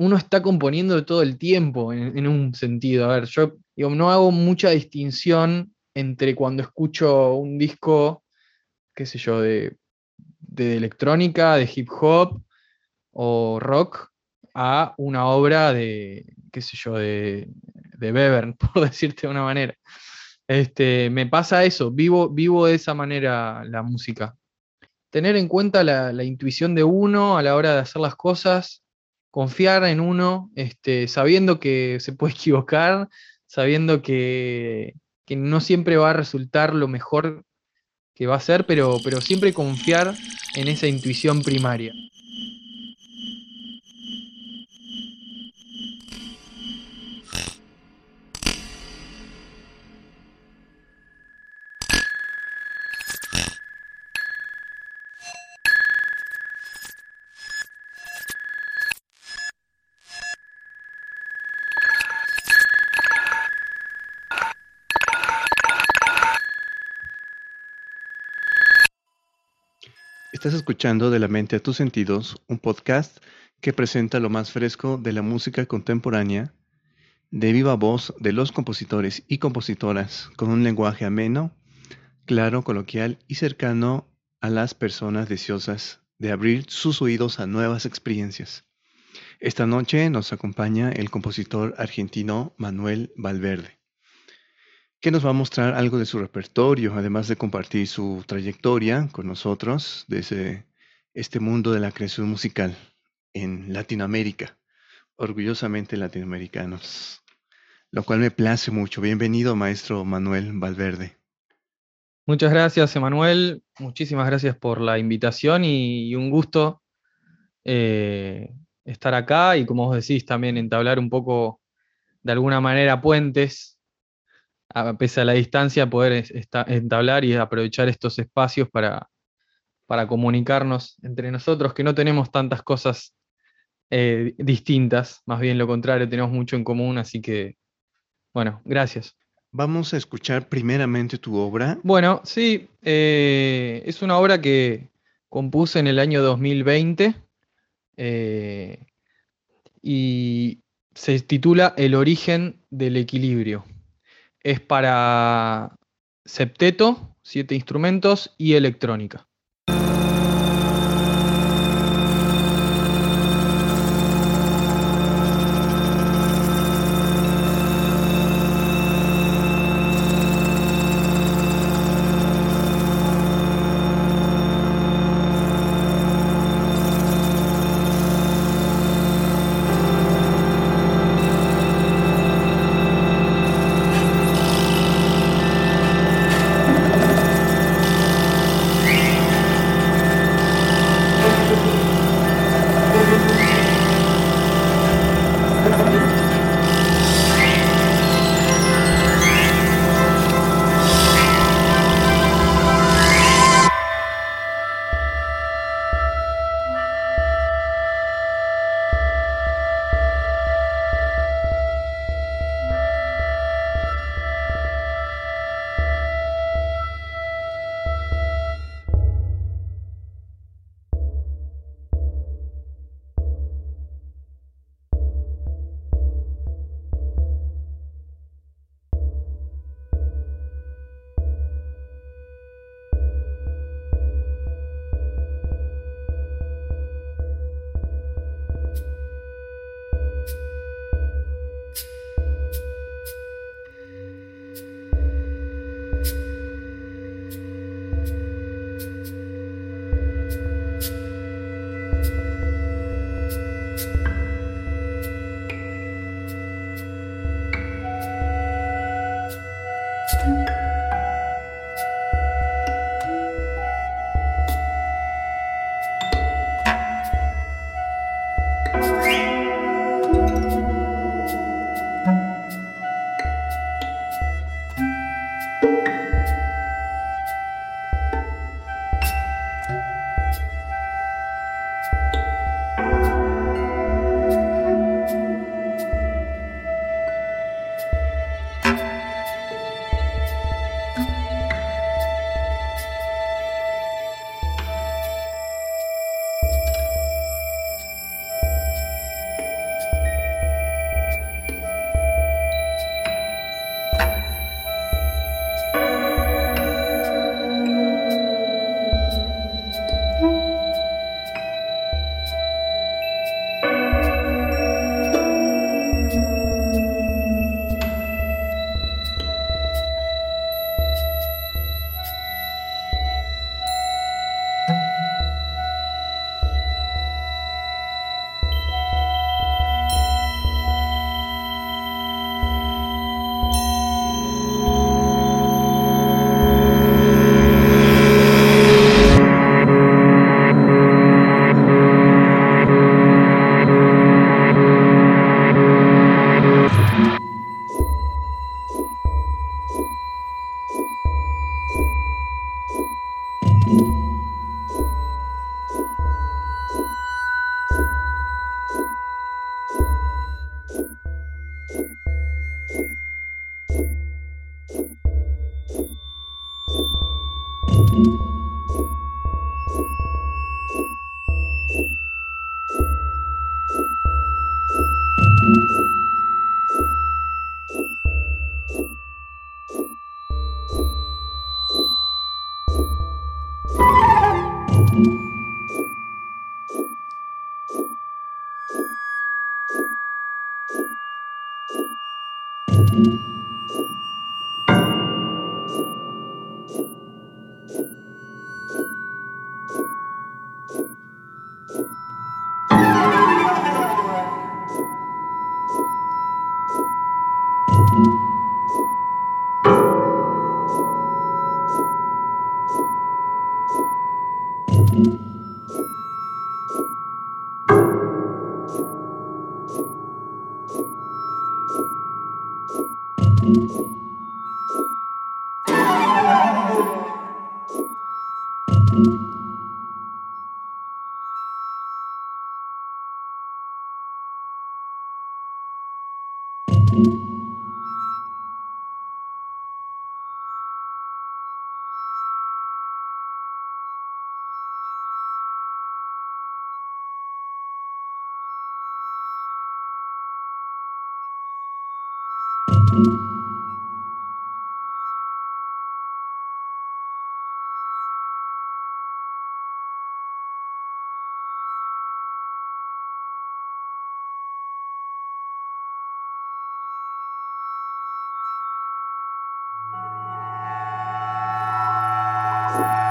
uno está componiendo todo el tiempo en, un sentido. A ver, yo no hago mucha distinción entre cuando escucho un disco, qué sé yo, de, electrónica, de hip hop o rock, a una obra de, qué sé yo, de, de Bevern, por decirte de una manera. Este, me pasa eso, vivo, vivo de esa manera la música. Tener en cuenta la, intuición de uno a la hora de hacer las cosas, confiar en uno, este, sabiendo que se puede equivocar, sabiendo que, que, no siempre va a resultar lo mejor que va a ser, pero, pero siempre confiar en esa intuición primaria. Estás escuchando De la mente a tus sentidos, un podcast que presenta lo más fresco de la música contemporánea, de viva voz de los compositores y compositoras, con un lenguaje ameno, claro, coloquial y cercano a las personas deseosas de abrir sus oídos a nuevas experiencias. Esta noche nos acompaña el compositor argentino Manuel Valverde que nos va a mostrar algo de su repertorio, además de compartir su trayectoria con nosotros desde este mundo de la creación musical en Latinoamérica, orgullosamente latinoamericanos, lo cual me place mucho. Bienvenido, maestro Manuel Valverde. Muchas gracias, Emanuel. Muchísimas gracias por la invitación y, un gusto eh, estar acá y, como vos decís, también entablar un poco, de alguna manera, puentes a pesar de la distancia, poder entablar y aprovechar estos espacios para, para comunicarnos entre nosotros, que no tenemos tantas cosas eh, distintas, más bien lo contrario, tenemos mucho en común, así que, bueno, gracias. Vamos a escuchar primeramente tu obra. Bueno, sí, eh, es una obra que compuse en el año 2020 eh, y se titula El origen del equilibrio es para septeto, siete instrumentos y electrónica. Bye.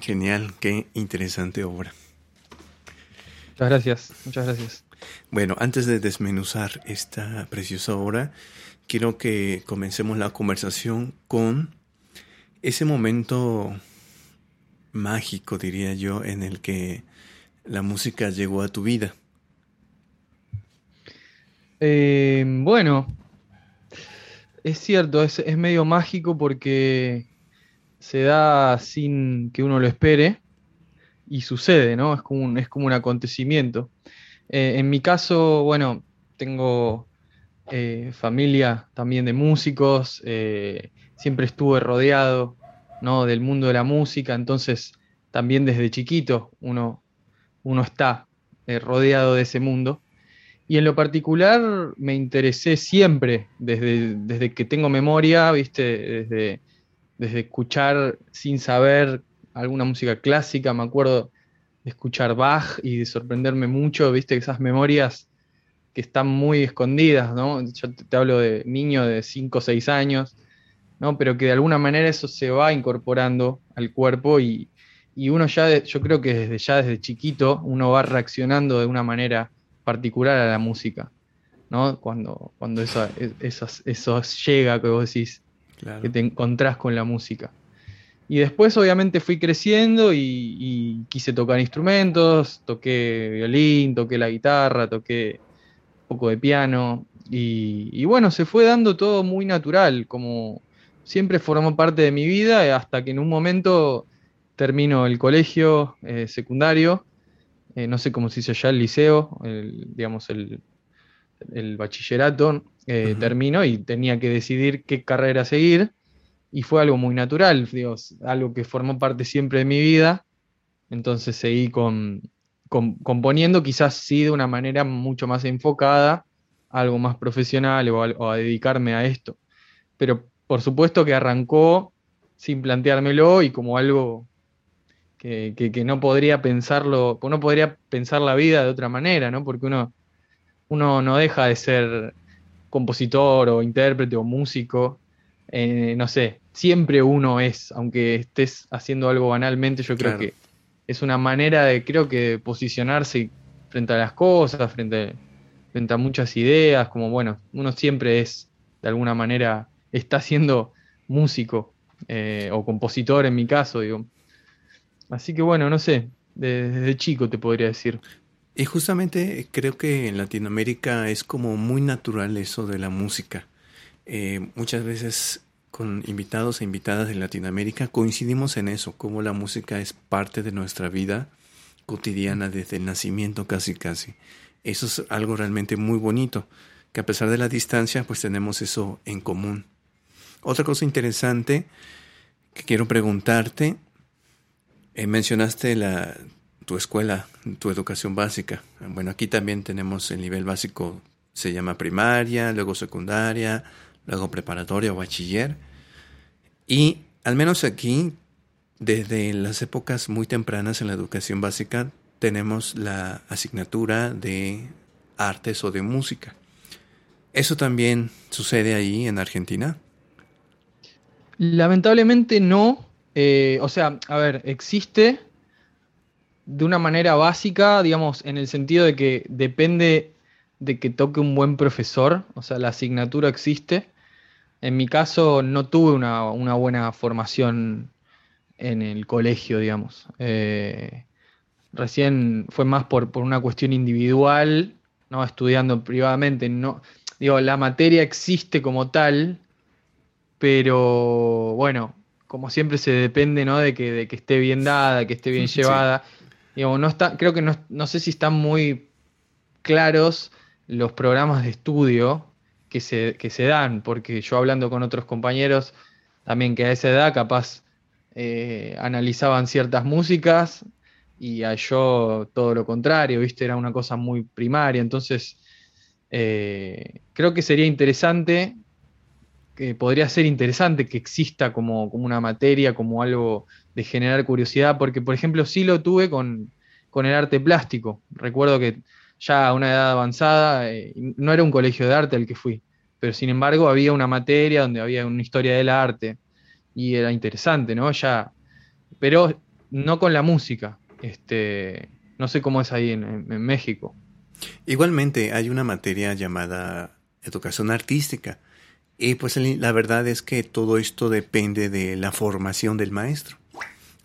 Genial, qué interesante obra. Muchas gracias, muchas gracias. Bueno, antes de desmenuzar esta preciosa obra, quiero que comencemos la conversación con ese momento mágico, diría yo, en el que la música llegó a tu vida. Eh, bueno, es cierto, es, es medio mágico porque se da sin que uno lo espere y sucede, ¿no? Es como un, es como un acontecimiento. Eh, en mi caso, bueno, tengo eh, familia también de músicos, eh, siempre estuve rodeado ¿no? del mundo de la música, entonces también desde chiquito uno, uno está rodeado de ese mundo. Y en lo particular me interesé siempre, desde, desde que tengo memoria, ¿viste? Desde, desde escuchar sin saber alguna música clásica, me acuerdo de escuchar Bach y de sorprenderme mucho, viste, esas memorias que están muy escondidas, ¿no? Yo te, hablo de niño de 5 o 6 años, ¿no? Pero que de alguna manera eso se va incorporando al cuerpo y, uno ya, yo creo que desde ya desde chiquito, uno va reaccionando de una manera particular a la música, ¿no? Cuando, cuando eso, eso, eso llega, que vos decís, que te encontrás con la música. Y después obviamente fui creciendo y, quise tocar instrumentos, toqué violín, toqué la guitarra, toqué un poco de piano y, bueno, se fue dando todo muy natural, como siempre formó parte de mi vida hasta que en un momento termino el colegio eh, secundario, eh, no sé cómo se dice allá el liceo, digamos el, el bachillerato, eh, terminó y tenía que decidir qué carrera seguir. Y fue algo muy natural, algo que formó parte siempre de mi vida. Entonces seguí con, componiendo, quizás sí de una manera mucho más enfocada, algo más profesional o a, dedicarme a esto. Pero por supuesto que arrancó sin planteármelo y como algo que, que, no podría pensarlo, no podría pensar la vida de otra manera, ¿no? Porque uno, uno no deja de ser compositor o intérprete o músico, eh, no sé, siempre uno es, aunque estés haciendo algo banalmente, yo creo que es una manera de, creo que, posicionarse frente a las cosas, frente, frente a muchas ideas, como bueno, uno siempre es, de alguna manera, está siendo músico eh, o compositor en mi caso, digo. Así que bueno, no sé, desde, chico te podría decir. Y justamente creo que en Latinoamérica es como muy natural eso de la música. Eh, muchas veces con invitados e invitadas de Latinoamérica coincidimos en eso, como la música es parte de nuestra vida cotidiana desde el nacimiento casi casi. Eso es algo realmente muy bonito, que a pesar de la distancia pues tenemos eso en común. Otra cosa interesante que quiero preguntarte, eh, mencionaste la, tu escuela, tu educación básica. Bueno, aquí también tenemos el nivel básico, se llama primaria, luego secundaria, luego preparatoria o bachiller. Y al menos aquí, desde las épocas muy tempranas en la educación básica, tenemos la asignatura de artes o de música. ¿Eso también sucede ahí en Argentina? Lamentablemente no. Eh, o sea, a ver, existe de una manera básica, digamos, en el sentido de que depende de que toque un buen profesor, o sea, la asignatura existe. En mi caso no tuve una, buena formación en el colegio, digamos. Eh, recién fue más por, por, una cuestión individual, ¿no? Estudiando privadamente. No, digo, la materia existe como tal, pero bueno, como siempre se depende ¿no? de, que, de que esté bien dada, que esté bien llevada. Creo que no, sé si están muy claros los programas de estudio que se, dan, porque yo hablando con otros compañeros también que a esa edad capaz eh, analizaban ciertas músicas y a yo todo lo contrario, ¿viste? Era una cosa muy primaria, entonces eh, creo que sería interesante que podría ser interesante que exista como, una materia, como algo de generar curiosidad, porque por ejemplo sí lo tuve con, el arte plástico. Recuerdo que ya a una edad avanzada, eh, no era un colegio de arte al que fui, pero sin embargo había una materia donde había una historia del arte y era interesante, ¿no? Ya, pero no con la música. Este, no sé cómo es ahí en México. Igualmente hay una materia llamada educación artística y pues la verdad es que todo esto depende de la formación del maestro.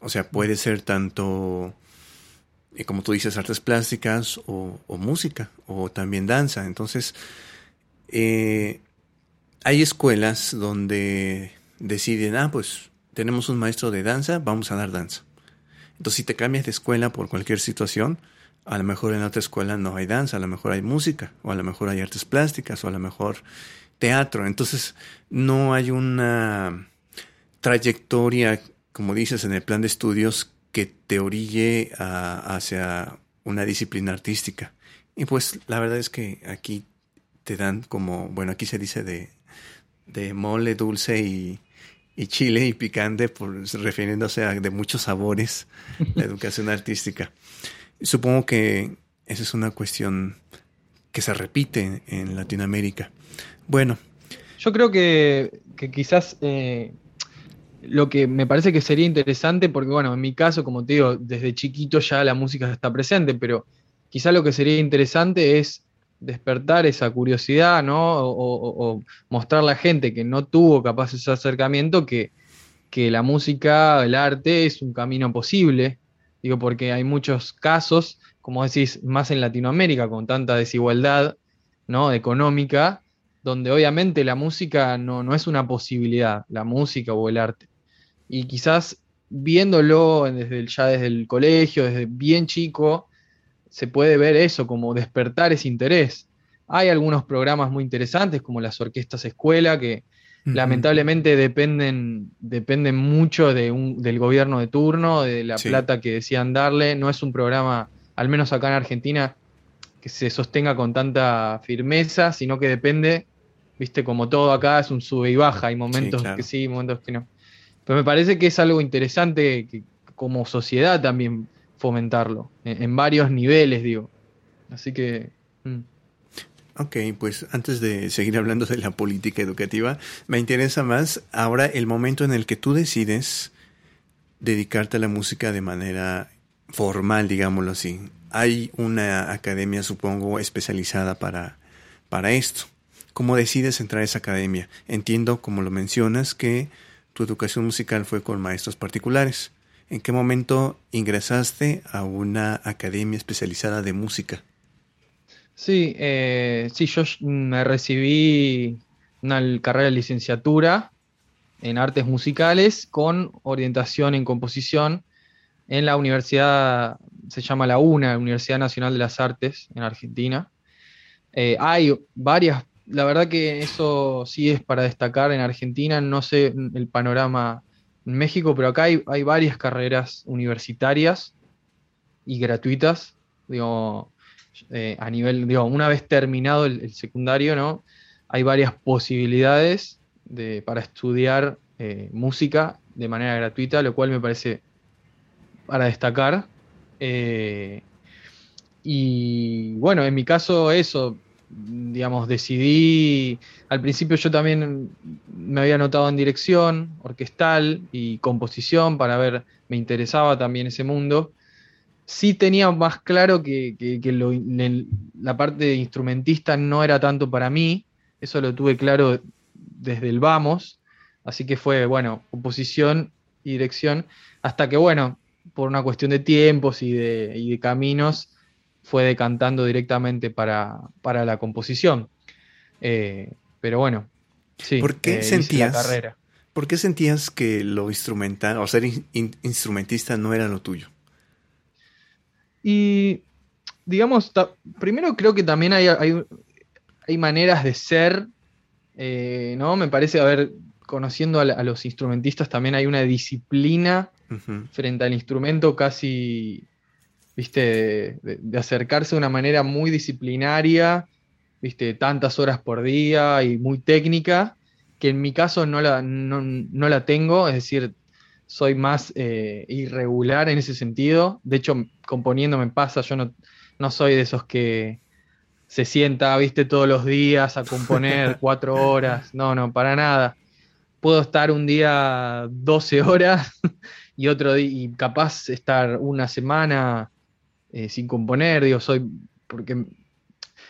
O sea, puede ser tanto, eh, como tú dices, artes plásticas o, música o también danza. Entonces, eh, hay escuelas donde deciden, ah, pues tenemos un maestro de danza, vamos a dar danza. Entonces, si te cambias de escuela por cualquier situación, a lo mejor en otra escuela no hay danza, a lo mejor hay música, o a lo mejor hay artes plásticas, o a lo mejor teatro. Entonces, no hay una trayectoria, como dices, en el plan de estudios que te orille hacia una disciplina artística. Y pues la verdad es que aquí te dan como, bueno, aquí se dice de, de mole dulce y, y chile y picante, por, refiriéndose a de muchos sabores, la educación artística. Supongo que esa es una cuestión que se repite en Latinoamérica. Bueno. Yo creo que, quizás eh, lo que me parece que sería interesante, porque bueno, en mi caso, como te digo, desde chiquito ya la música está presente, pero quizás lo que sería interesante es despertar esa curiosidad, ¿no? O, mostrar a la gente que no tuvo capaz ese acercamiento que, que la música, el arte es un camino posible. Digo, porque hay muchos casos, como decís, más en Latinoamérica, con tanta desigualdad ¿no? económica, donde obviamente la música no, es una posibilidad, la música o el arte. Y quizás viéndolo desde ya desde el colegio, desde bien chico, se puede ver eso, como despertar ese interés. Hay algunos programas muy interesantes, como las orquestas escuela, que lamentablemente dependen, dependen mucho de un, del gobierno de turno, de la plata que decían darle. No es un programa, al menos acá en Argentina, que se sostenga con tanta firmeza, sino que depende Viste, como todo acá es un sube y baja, hay momentos que sí, momentos que no. Pero me parece que es algo interesante que, como sociedad también fomentarlo, en, varios niveles, digo. Así que... Mm. Ok, pues antes de seguir hablando de la política educativa, me interesa más ahora el momento en el que tú decides dedicarte a la música de manera formal, digámoslo así. Hay una academia, supongo, especializada para, para esto. ¿Cómo decides entrar a esa academia? Entiendo, como lo mencionas, que tu educación musical fue con maestros particulares. ¿En qué momento ingresaste a una academia especializada de música? Sí, eh, sí, yo me recibí una carrera de licenciatura en artes musicales con orientación en composición en la universidad, se llama la UNA, Universidad Nacional de las Artes en Argentina. Eh, hay varias, la verdad que eso sí es para destacar en Argentina, no sé el panorama en México, pero acá hay, varias carreras universitarias y gratuitas, digo, eh, a nivel, digo, una vez terminado el, secundario, ¿no? Hay varias posibilidades de, para estudiar eh, música de manera gratuita, lo cual me parece para destacar. Eh, y bueno, en mi caso eso, digamos, decidí, al principio yo también me había anotado en dirección orquestal y composición para ver, me interesaba también ese mundo. Sí tenía más claro que, la parte de instrumentista no era tanto para mí, eso lo tuve claro desde el vamos, así que fue, bueno, composición y dirección, hasta que, bueno, por una cuestión de tiempos y de, y de caminos, fue decantando directamente para, la composición. Eh, pero bueno, sí. ¿Por qué eh, sentías? carrera. ¿Por qué sentías que lo instrumental, o ser instrumentista no era lo tuyo? Y digamos, primero creo que también hay, hay, maneras de ser, eh, ¿no? Me parece, a ver, conociendo a, los instrumentistas también hay una disciplina frente al instrumento casi viste, de, acercarse de una manera muy disciplinaria, viste, tantas horas por día y muy técnica, que en mi caso no la, no, la tengo, es decir, soy más eh, irregular en ese sentido. De hecho, componiendo me pasa, yo no, no soy de esos que se sienta, viste, todos los días a componer cuatro horas. No, no, para nada. Puedo estar un día 12 horas y otro día, y capaz estar una semana eh, sin componer, digo, soy, porque...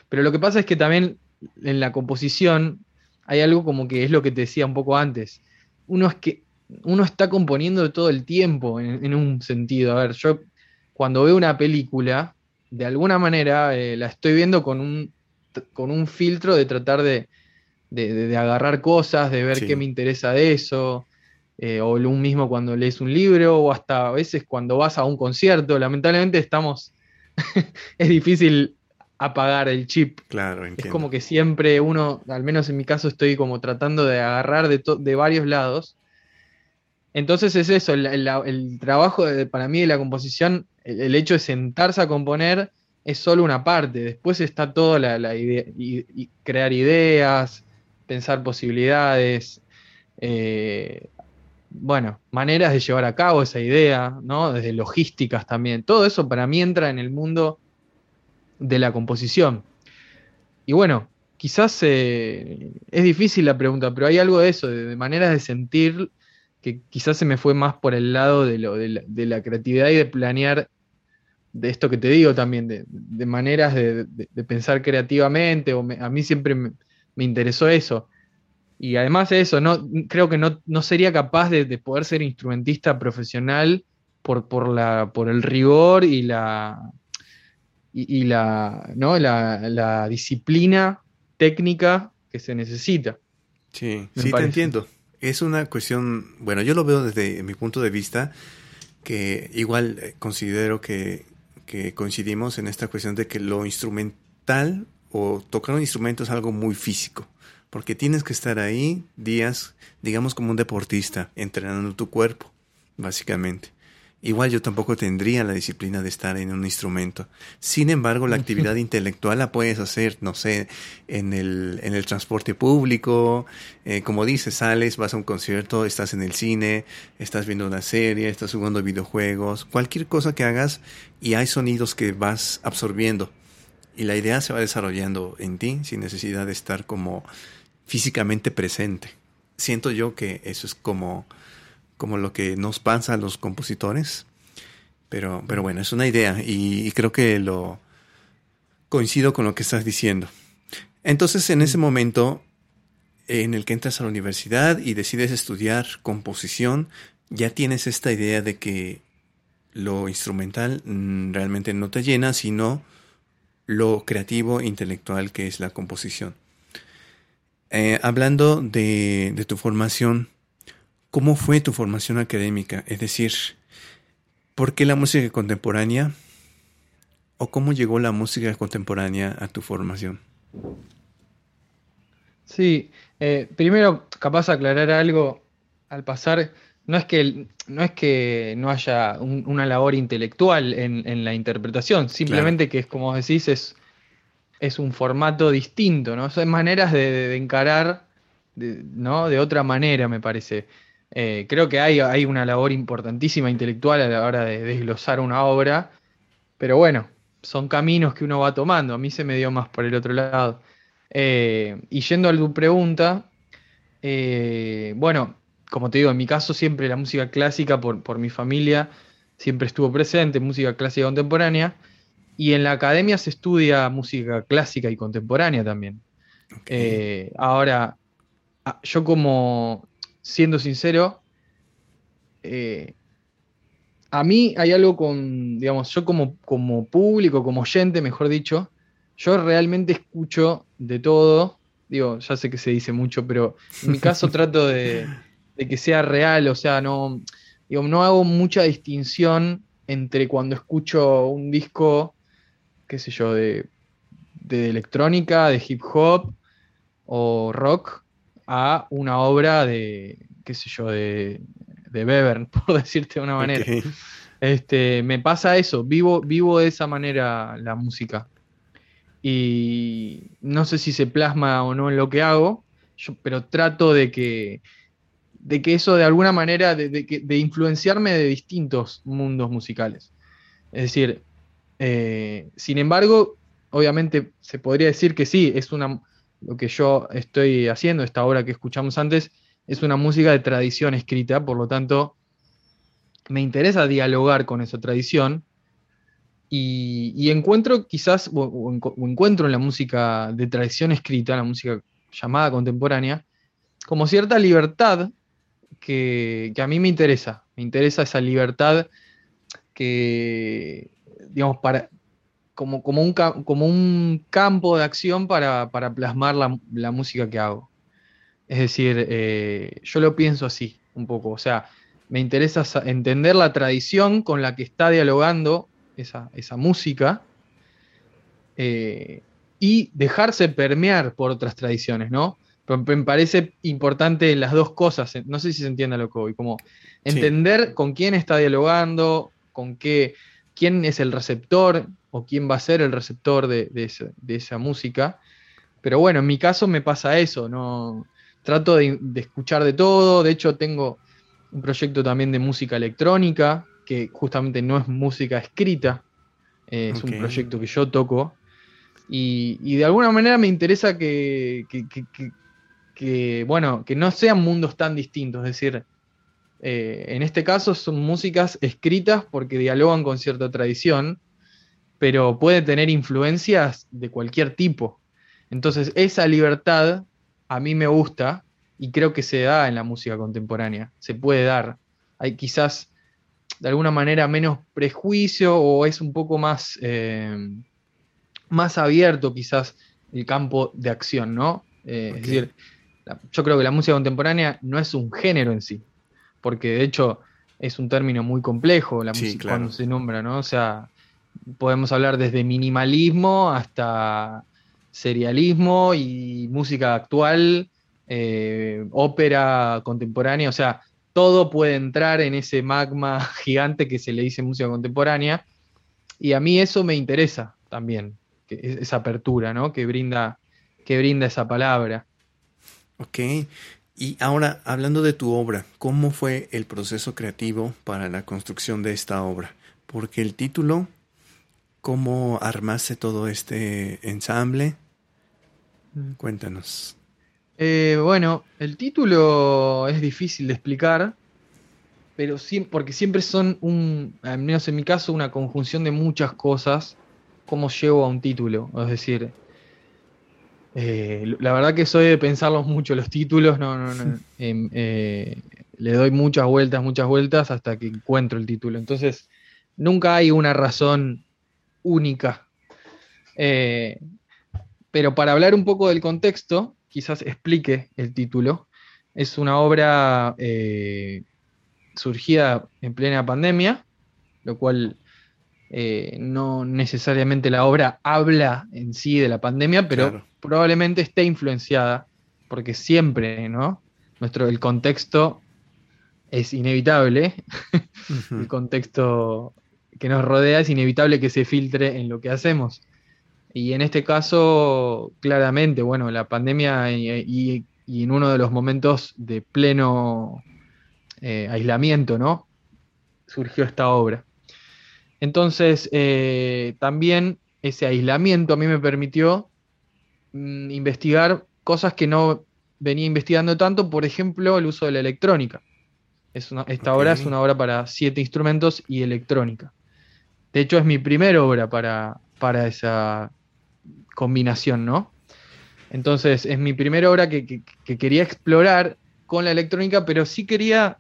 Pero lo que pasa es que también en la composición hay algo como que es lo que te decía un poco antes. Uno es que uno está componiendo todo el tiempo en, un sentido. A ver, yo cuando veo una película, de alguna manera eh, la estoy viendo con un, con un filtro de tratar de, agarrar cosas, de ver qué me interesa de eso, eh, o lo mismo cuando lees un libro, o hasta a veces cuando vas a un concierto. Lamentablemente estamos es difícil apagar el chip. Claro, Es como que siempre uno, al menos en mi caso, estoy como tratando de agarrar de, de varios lados. Entonces es eso, el, trabajo para mí de la composición, el, hecho de sentarse a componer es solo una parte. Después está todo la, idea, y, crear ideas, pensar posibilidades, eh, bueno, maneras de llevar a cabo esa idea, ¿no? Desde logísticas también. Todo eso para mí entra en el mundo de la composición. Y bueno, quizás eh, es difícil la pregunta, pero hay algo de eso, de, maneras de sentir que quizás se me fue más por el lado de, lo, de, la, creatividad y de planear, de esto que te digo también, de, maneras de, pensar creativamente, o a mí siempre me interesó eso. Y además de eso, no, creo que no, sería capaz de, poder ser instrumentista profesional por, por, la, por el rigor y la, y, la, ¿no? La, disciplina técnica que se necesita. Sí, sí, te entiendo. Es una cuestión, bueno, yo lo veo desde mi punto de vista, que igual eh, considero que, que coincidimos en esta cuestión de que lo instrumental o tocar un instrumento es algo muy físico porque tienes que estar ahí días, digamos como un deportista, entrenando tu cuerpo, básicamente. Igual yo tampoco tendría la disciplina de estar en un instrumento. Sin embargo, la actividad intelectual la puedes hacer, no sé, en el, en el transporte público, eh, como dices, sales, vas a un concierto, estás en el cine, estás viendo una serie, estás jugando videojuegos, cualquier cosa que hagas y hay sonidos que vas absorbiendo. Y la idea se va desarrollando en ti sin necesidad de estar como físicamente presente. Siento yo que eso es como, como lo que nos pasa a los compositores, pero, pero bueno, es una idea y, creo que lo coincido con lo que estás diciendo. Entonces, en ese momento, en el que entras a la universidad y decides estudiar composición, ya tienes esta idea de que lo instrumental mm, realmente no te llena, sino lo creativo intelectual que es la composición. Eh, hablando de, de tu formación, ¿cómo fue tu formación académica? Es decir, ¿por qué la música contemporánea? ¿O cómo llegó la música contemporánea a tu formación? Sí, eh, primero, capaz aclarar algo al pasar. No es que no, es que no haya una labor intelectual en, la interpretación, simplemente que es como decís, es, es un formato distinto, ¿no? Son maneras de, encarar de, ¿no? de otra manera, me parece. Eh, creo que hay, hay una labor importantísima intelectual a la hora de desglosar una obra, pero bueno, son caminos que uno va tomando. A mí se me dio más por el otro lado. Eh, y yendo a tu pregunta, eh, bueno, como te digo, en mi caso siempre la música clásica por, mi familia siempre estuvo presente, música clásica contemporánea, y en la academia se estudia música clásica y contemporánea también. Eh, ahora, yo como, siendo sincero, a mí hay algo con, digamos, yo como, como público, como oyente, mejor dicho, yo realmente escucho de todo. Digo, ya sé que se dice mucho, pero en mi caso trato de, que sea real, o sea, no, digo, no hago mucha distinción entre cuando escucho un disco, qué sé yo, de, de electrónica, de hip hop o rock, a una obra de, qué sé yo, de, de Bevern, por decirte de una manera. Este, me pasa eso, vivo, vivo de esa manera la música y no sé si se plasma o no en lo que hago, pero trato de que, de que eso de alguna manera, de, de, influenciarme de distintos mundos musicales. Es decir, eh, sin embargo, obviamente se podría decir que sí, es una, lo que yo estoy haciendo, esta obra que escuchamos antes, es una música de tradición escrita, por lo tanto, me interesa dialogar con esa tradición, y, encuentro quizás, o, encuentro en la música de tradición escrita, la música llamada contemporánea, como cierta libertad que, a mí me interesa. Me interesa esa libertad que, digamos, para, como, como, un, como un campo de acción para, plasmar la, música que hago. Es decir, eh, yo lo pienso así, un poco. O sea, me interesa entender la tradición con la que está dialogando esa, música, eh, y dejarse permear por otras tradiciones, ¿no? me parece importante las dos cosas, no sé si se entiende lo que voy, como entender con quién está dialogando, con qué, quién es el receptor o quién va a ser el receptor de, esa, música. Pero bueno, en mi caso me pasa eso, ¿no? Trato de, de, escuchar de todo, de hecho tengo un proyecto también de música electrónica, que justamente no es música escrita, eh, es un proyecto que yo toco. Y, de alguna manera me interesa que, bueno, que no sean mundos tan distintos. Es decir, eh, en este caso son músicas escritas porque dialogan con cierta tradición, pero puede tener influencias de cualquier tipo. Entonces, esa libertad a mí me gusta y creo que se da en la música contemporánea. Se puede dar. Hay quizás de alguna manera menos prejuicio o es un poco más, eh, más abierto quizás el campo de acción, ¿no? Eh, es decir, yo creo que la música contemporánea no es un género en sí, porque de hecho es un término muy complejo la música cuando se nombra, ¿no? O sea, podemos hablar desde minimalismo hasta serialismo y música actual, eh, ópera contemporánea, o sea, todo puede entrar en ese magma gigante que se le dice música contemporánea. Y a mí eso me interesa también, esa apertura ¿no? que, brinda, que brinda esa palabra. Ok. Y ahora, hablando de tu obra, ¿cómo fue el proceso creativo para la construcción de esta obra? Porque el título, ¿cómo armaste todo este ensamble? Mm. Cuéntanos. Eh, bueno, el título es difícil de explicar, pero porque siempre son un, al menos en mi caso, una conjunción de muchas cosas, cómo llevo a un título. Es decir, Eh, la verdad que soy de pensarlos mucho los títulos, no, no, no. Em, eh, le doy muchas vueltas, muchas vueltas hasta que encuentro el título. Entonces, nunca hay una razón única. Eh, pero para hablar un poco del contexto, quizás explique el título. Es una obra surgida en plena pandemia, lo cual eh, no necesariamente la obra habla en sí de la pandemia, pero probablemente esté influenciada, porque siempre, ¿no? Nuestro, el contexto es inevitable, el contexto que nos rodea es inevitable que se filtre en lo que hacemos. Y en este caso, claramente, bueno, la pandemia y, en uno de los momentos de pleno eh, aislamiento, ¿no? Surgió esta obra. Entonces, eh, también ese aislamiento a mí me permitió mm, investigar cosas que no venía investigando tanto, por ejemplo, el uso de la electrónica. esta obra es una obra para siete instrumentos y electrónica. De hecho, es mi primera obra para, para esa combinación, ¿no? Entonces, es mi primera obra que, que, quería explorar con la electrónica, pero sí quería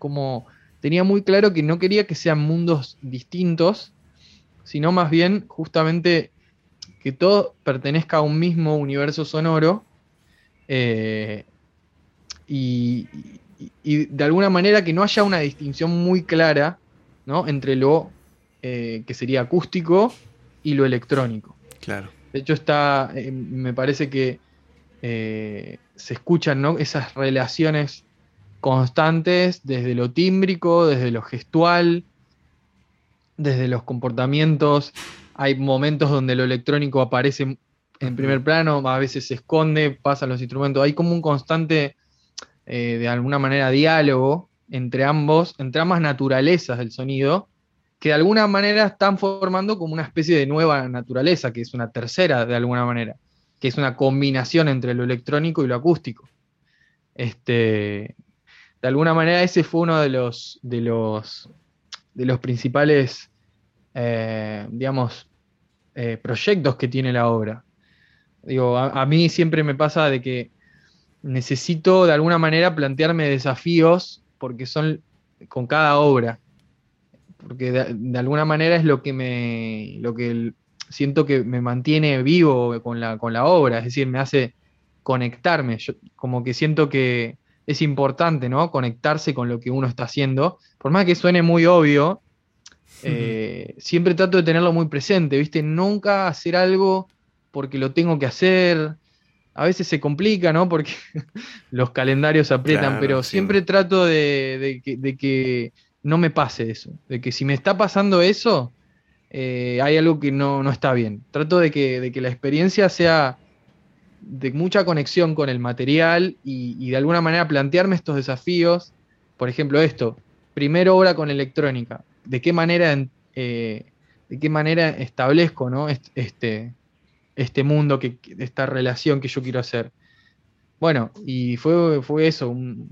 como tenía muy claro que no quería que sean mundos distintos, sino más bien justamente que todo pertenezca a un mismo universo sonoro eh, y, de alguna manera que no haya una distinción muy clara ¿no? entre lo eh, que sería acústico y lo electrónico. Claro. De hecho, está, eh, me parece que se escuchan ¿no? esas relaciones constantes desde lo tímbrico, desde lo gestual, desde los comportamientos. Hay momentos donde lo electrónico aparece en primer plano, a veces se esconde, pasan los instrumentos. Hay como un constante, eh, de alguna manera, diálogo entre ambos, entre ambas naturalezas del sonido, que de alguna manera están formando como una especie de nueva naturaleza, que es una tercera de alguna manera, que es una combinación entre lo electrónico y lo acústico. Este, de alguna manera ese fue uno de los, de los, de los principales, eh, digamos, eh, proyectos que tiene la obra. Digo, a, mí siempre me pasa de que necesito de alguna manera plantearme desafíos porque son con cada obra. Porque de, alguna manera es lo que me. lo que siento que me mantiene vivo con la, con la obra. Es decir, me hace conectarme. Yo, como que siento que, es importante, ¿no? Conectarse con lo que uno está haciendo. Por más que suene muy obvio, eh, siempre trato de tenerlo muy presente, ¿viste? Nunca hacer algo porque lo tengo que hacer. A veces se complica, ¿no? Porque los calendarios aprietan, pero siempre trato de, que, no me pase eso. De que si me está pasando eso, eh, hay algo que no, no, está bien. Trato de que, de que la experiencia sea de mucha conexión con el material y, de alguna manera plantearme estos desafíos. Por ejemplo, esto, primero obra con electrónica. ¿De qué manera, eh, de qué manera establezco ¿no? este, este mundo, que, esta relación que yo quiero hacer? Bueno, y fue, fue eso, un,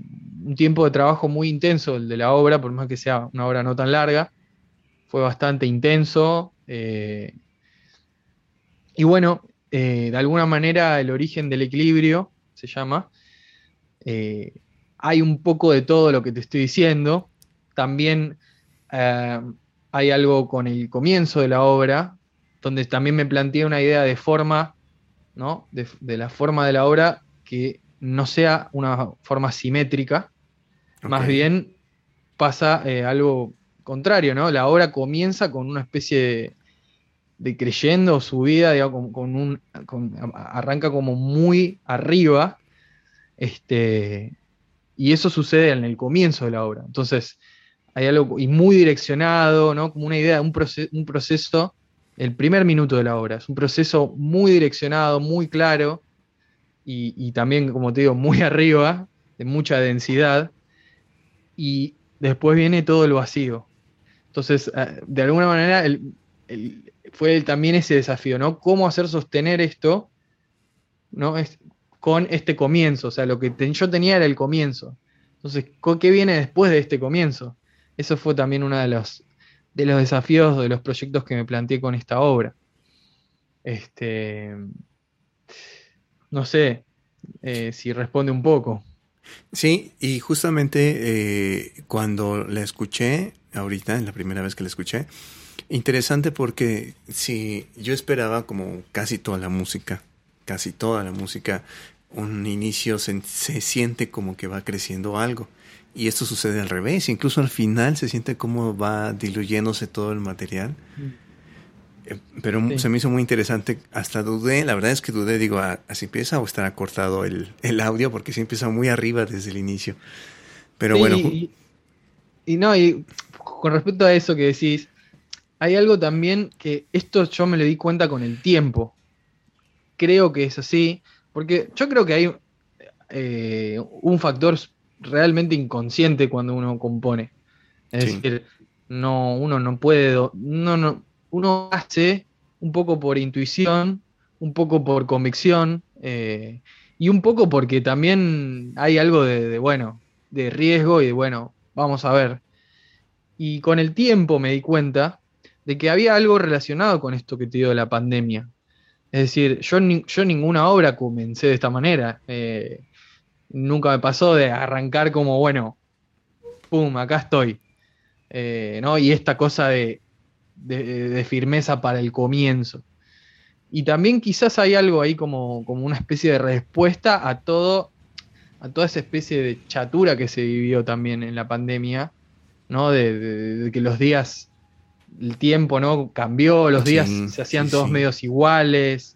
tiempo de trabajo muy intenso el de la obra, por más que sea una obra no tan larga. Fue bastante intenso. Eh, y bueno, eh, de alguna manera el origen del equilibrio, se llama. Eh, hay un poco de todo lo que te estoy diciendo. También eh, hay algo con el comienzo de la obra, donde también me planteé una idea de forma, ¿no? De, la forma de la obra que no sea una forma simétrica, más bien pasa algo contrario, ¿no? La obra comienza con una especie de, de creyendo su vida, digamos, con, un, arranca como muy arriba, este, y eso sucede en el comienzo de la obra. Entonces, hay algo y muy direccionado, ¿no? Como una idea, un, proceso, un proceso, el primer minuto de la obra, es un proceso muy direccionado, muy claro, y, también, como te digo, muy arriba, de mucha densidad, y después viene todo el vacío. Entonces, eh, de alguna manera, el, fue también ese desafío, ¿no? ¿Cómo hacer sostener esto, ¿no? Es, con este comienzo, o sea, lo que yo tenía era el comienzo. Entonces, ¿qué viene después de este comienzo? Eso fue también uno de los, de los desafíos, de los proyectos que me planteé con esta obra. Este, no sé eh, si responde un poco. Sí, y justamente eh, cuando la escuché, ahorita, en la primera vez que la escuché, interesante porque si yo esperaba como casi toda la música, casi toda la música, un inicio se, se siente como que va creciendo algo. Y esto sucede al revés, incluso al final se siente como va diluyéndose todo el material. Mm. Eh, pero se me hizo muy interesante, hasta dudé, la verdad es que dudé, digo, ¿así empieza o estará cortado el, el audio? Porque sí empieza muy arriba desde el inicio. Pero bueno. Y, y, no, y con respecto a eso que decís, hay algo también que esto yo me lo di cuenta con el tiempo. Creo que es así, porque yo creo que hay eh, un factor realmente inconsciente cuando uno compone. Es decir, no, uno no puede, no, no, uno hace un poco por intuición, un poco por convicción, eh, y un poco porque también hay algo de, bueno, de riesgo y de, bueno, vamos a ver. Y con el tiempo me di cuenta de que había algo relacionado con esto que te digo de la pandemia. Es decir, yo, yo ninguna obra comencé de esta manera. Eh, nunca me pasó de arrancar como, bueno, pum, acá estoy. Eh, ¿no? Y esta cosa de, de, firmeza para el comienzo. Y también quizás hay algo ahí como, como una especie de respuesta a todo, a toda esa especie de chatura que se vivió también en la pandemia, ¿no? De, que los días, el tiempo, ¿no? Cambió, los días se hacían todos medios iguales.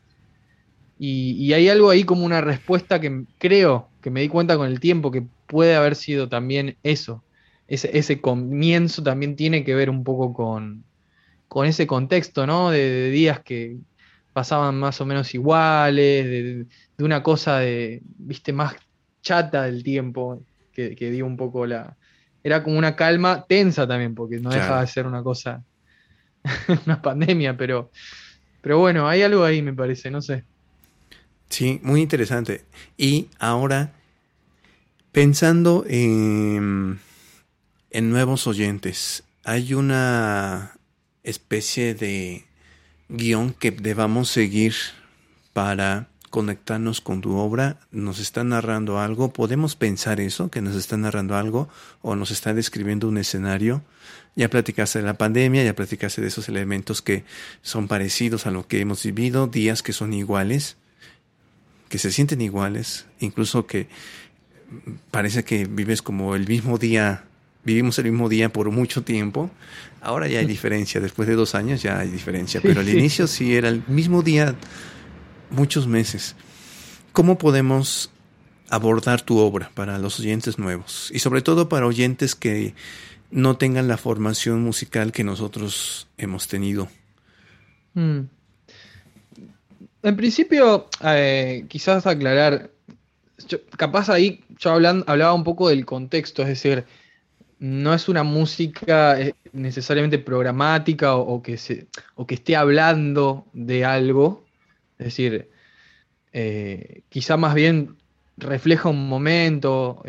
Y, y, hay algo ahí como una respuesta que creo que me di cuenta con el tiempo que puede haber sido también eso. Ese, comienzo también tiene que ver un poco con, con ese contexto, ¿no? De, días que pasaban más o menos iguales, de, una cosa de, viste, más chata del tiempo, que, dio un poco la... Era como una calma tensa también, porque no dejaba de ser una cosa, una pandemia, pero, pero bueno, hay algo ahí, me parece, no sé. Sí, muy interesante. Y ahora, pensando en, en nuevos oyentes, hay una especie de guion que debamos seguir para conectarnos con tu obra, nos está narrando algo, podemos pensar eso, que nos está narrando algo o nos está describiendo un escenario. Ya platicaste de la pandemia, ya platicaste de esos elementos que son parecidos a lo que hemos vivido, días que son iguales que se sienten iguales, incluso que parece que vives como el mismo día, vivimos el mismo día por mucho tiempo. Ahora ya hay diferencia, después de dos años ya hay diferencia, pero al inicio sí era el mismo día muchos meses. ¿Cómo podemos abordar tu obra para los oyentes nuevos y sobre todo para oyentes que no tengan la formación musical que nosotros hemos tenido? Mm. En principio, eh, quizás aclarar, capaz ahí yo hablaba un poco del contexto, es decir, no es una música eh, necesariamente programática o, que, se, o que esté hablando de algo, es decir, eh, quizá más bien refleja un momento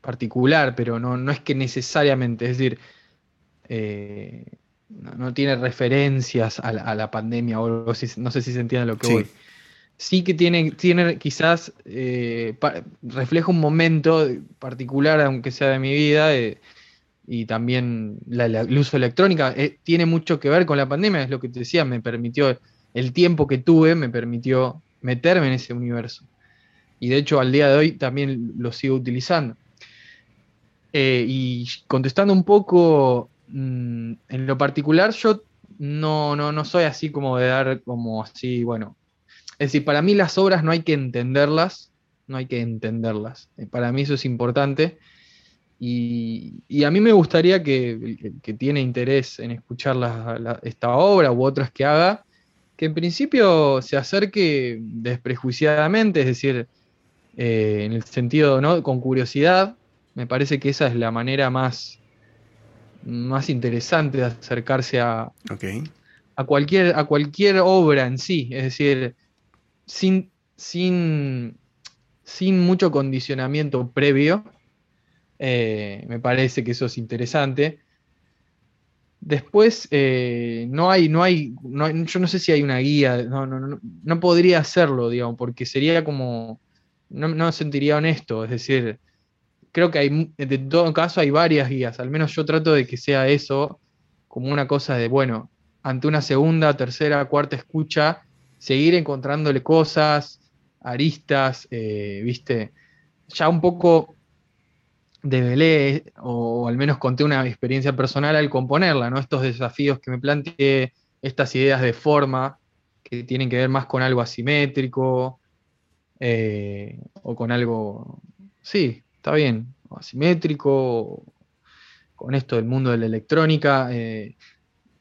particular, pero no, no, es que necesariamente, es decir, no, tiene referencias a la, pandemia o algo no sé si se entiende lo que voy. Sí que tiene, tiene quizás, eh, refleja un momento particular, aunque sea de mi vida, eh, y también la, el uso electrónica, eh, tiene mucho que ver con la pandemia, es lo que te decía, me permitió, el tiempo que tuve me permitió meterme en ese universo. Y de hecho al día de hoy también lo sigo utilizando. y contestando un poco Mm, en lo particular, yo no, no, no soy así como de dar como así, bueno. Es decir, para mí las obras no hay que entenderlas, no hay que entenderlas. Eh, para mí eso es importante. Y, a mí me gustaría que el que tiene interés en escuchar esta obra u otras que haga, que en principio se acerque desprejuiciadamente, es decir, eh, en el sentido, ¿no? Con curiosidad. Me parece que esa es la manera más, más interesante de acercarse a, a, cualquier, a cualquier obra en sí, es decir, sin, sin, sin mucho condicionamiento previo. Eh, me parece que eso es interesante. Después, eh, no, hay, no, hay, yo no sé si hay una guía, no, no, no, podría hacerlo, digamos, porque sería como, no, no sentiría honesto, es decir, creo que hay, de todo caso hay varias guías, al menos yo trato de que sea eso, como una cosa de, bueno, ante una segunda, tercera, cuarta escucha, seguir encontrándole cosas, aristas, eh, viste, ya un poco develé o al menos conté una experiencia personal al componerla, ¿no? Estos desafíos que me planteé, estas ideas de forma que tienen que ver más con algo asimétrico eh, o con algo, sí, está bien, asimétrico, con esto del mundo de la electrónica, eh,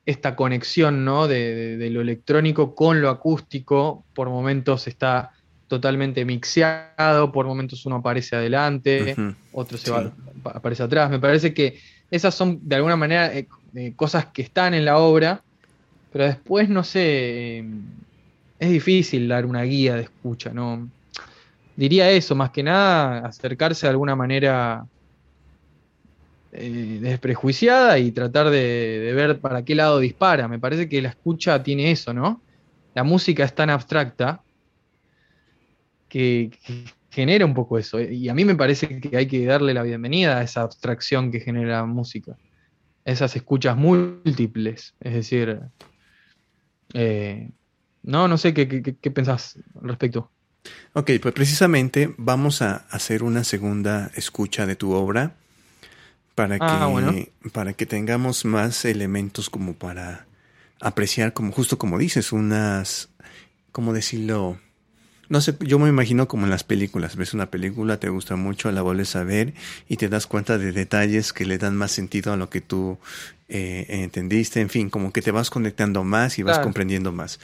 esta conexión ¿no? de, lo electrónico con lo acústico, por momentos está totalmente mixeado, por momentos uno aparece adelante, otro se va, aparece atrás. Me parece que esas son de alguna manera eh, eh, cosas que están en la obra, pero después no sé, eh, es difícil dar una guía de escucha, ¿no? Diría eso, más que nada, acercarse de alguna manera desprejuiciada y tratar de, de ver para qué lado dispara. Me parece que la escucha tiene eso, ¿no? La música es tan abstracta que, genera un poco eso. Y a mí me parece que hay que darle la bienvenida a esa abstracción que genera música. Esas escuchas múltiples. Es decir, eh, no, no sé qué, qué, pensás al respecto. Ok, pues precisamente vamos a hacer una segunda escucha de tu obra para ah, que, para que tengamos más elementos como para apreciar, como justo como dices, unas, ¿cómo decirlo? No sé, yo me imagino como en las películas. Ves una película, te gusta mucho, la vuelves a ver y te das cuenta de detalles que le dan más sentido a lo que tú eh, entendiste. En fin, como que te vas conectando más y vas comprendiendo más.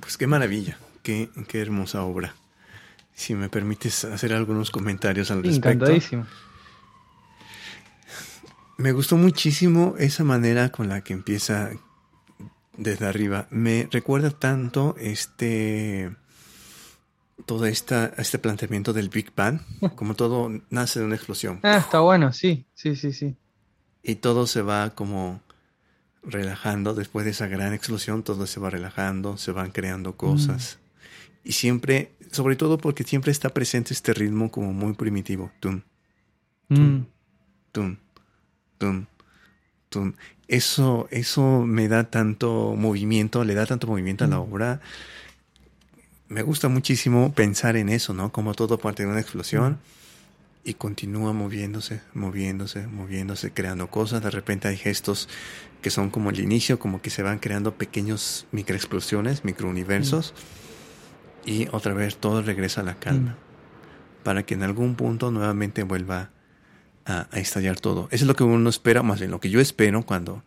Pues qué maravilla, qué, qué hermosa obra. Si me permites hacer algunos comentarios al respecto. Encantadísimo. Me gustó muchísimo esa manera con la que empieza desde arriba. Me recuerda tanto este todo esta, este planteamiento del Big Bang, como todo nace de una explosión. Ah, está bueno, sí, sí, sí, sí. Y todo se va como relajando después de esa gran explosión, todo se va relajando, se van creando cosas. Y siempre, sobre todo porque siempre está presente este ritmo como muy primitivo. Tun, Mm. tun, tun, tun. Eso, eso me da tanto movimiento, le da tanto movimiento a la Mm. obra. Me gusta muchísimo pensar en eso, ¿no? Como todo parte de una explosión y continúa moviéndose, moviéndose, moviéndose, creando cosas. De repente hay gestos que son como el inicio, como que se van creando pequeños microexplosiones, microuniversos. Y otra vez todo regresa a la calma. Para que en algún punto nuevamente vuelva a, a estallar todo. Eso es lo que uno espera, más bien lo que yo espero cuando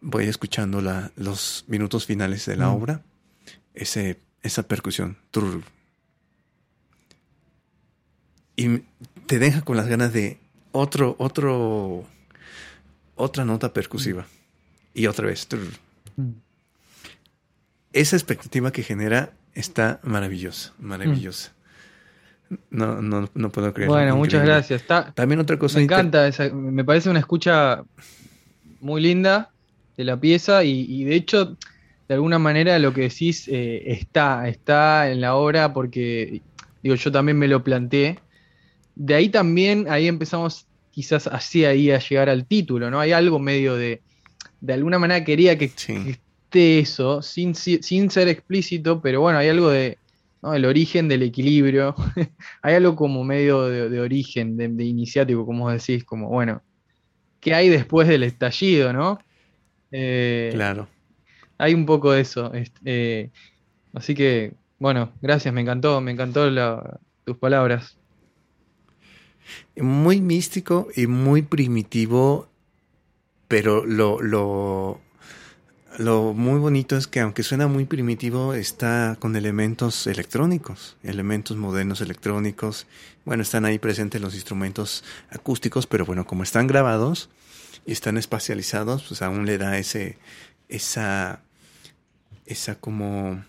voy escuchando la, los minutos finales de la Mm. obra. Ese, esa percusión. Trrr. Y te deja con las ganas de otro, otro, otra nota percusiva. Y otra vez. Mm. Esa expectativa que genera está maravillosa, maravillosa. No, no, no puedo creer. Bueno, muchas gracias. Está, También otra cosa. me encanta, esa- me parece una escucha muy linda de la pieza y, y de hecho, de alguna manera lo que decís eh, está, está en la obra porque, digo, yo también me lo planteé. De ahí también, ahí empezamos quizás así ahí a llegar al título, ¿no? Hay algo medio de, de alguna manera quería que, Sí. que esté eso, sin, si- sin ser explícito, pero bueno, hay algo de, ¿no? el origen del equilibrio. hay algo como medio de, de origen, de, de iniciático, como decís, como, bueno, ¿qué hay después del estallido, no? Eh, Claro. Hay un poco de eso. eh, así que, bueno, gracias, me encantó, me encantó la- tus palabras. Muy místico y muy primitivo, pero lo, lo lo muy bonito es que aunque suena muy primitivo, está con elementos electrónicos, elementos modernos electrónicos. Bueno, están ahí presentes los instrumentos acústicos, pero bueno, como están grabados y están espacializados, pues aún le da ese, esa, esa como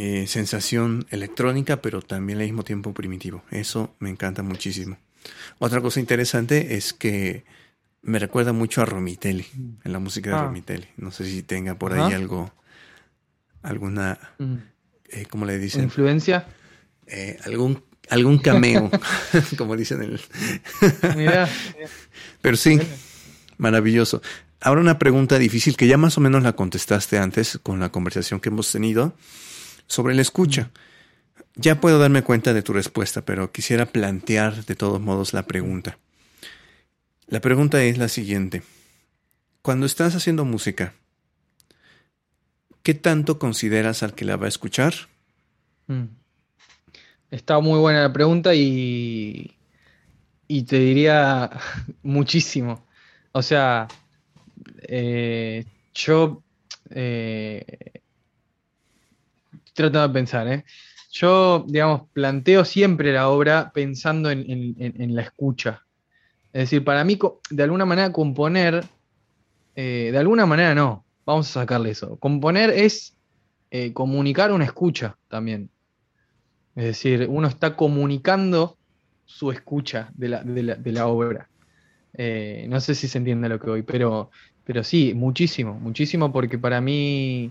eh, sensación electrónica, pero también al mismo tiempo primitivo. Eso me encanta muchísimo. Otra cosa interesante es que me recuerda mucho a Romitelli, en la música de ah. Romitelli. No sé si tenga por ahí algo, alguna, mm. eh, ¿cómo le dicen? ¿Influencia? Eh, algún, algún cameo, como dicen el... mira, Pero sí, maravilloso. Ahora una pregunta difícil que ya más o menos la contestaste antes con la conversación que hemos tenido sobre la escucha. Ya puedo darme cuenta de tu respuesta, pero quisiera plantear de todos modos la pregunta. La pregunta es la siguiente. Cuando estás haciendo música, ¿qué tanto consideras al que la va a escuchar? Mm. Está muy buena la pregunta y, y te diría muchísimo. O sea, eh, yo eh, tratando de pensar, ¿eh? Yo, digamos, planteo siempre la obra pensando en la escucha. Es decir, para mí, de alguna manera, componer, eh, de alguna manera no, vamos a sacarle eso. Componer es eh, comunicar una escucha también. Es decir, uno está comunicando su escucha de la, obra. Eh, no sé si se entiende lo que voy, pero, pero sí, muchísimo, muchísimo, porque para mí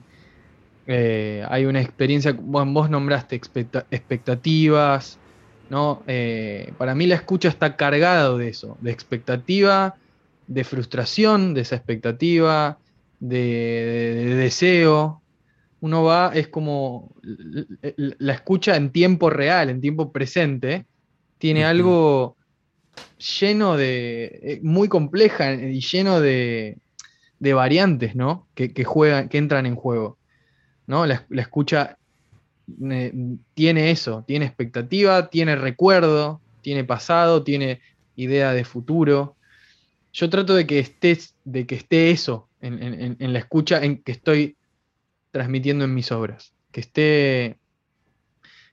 hay una experiencia, vos nombraste expectativas, ¿no? Eh, para mí la escucha está cargada de eso, de expectativa, de frustración de esa expectativa, de, deseo. Uno va, es como la escucha en tiempo real, en tiempo presente, tiene algo lleno de, eh, muy compleja y lleno de, variantes, ¿no? Que, juegan, que entran en juego. ¿No? La, escucha tiene eso, tiene expectativa, tiene recuerdo, tiene pasado, tiene idea de futuro. Yo trato de que estés, de que esté eso en, la escucha en que estoy transmitiendo en mis obras. Que esté,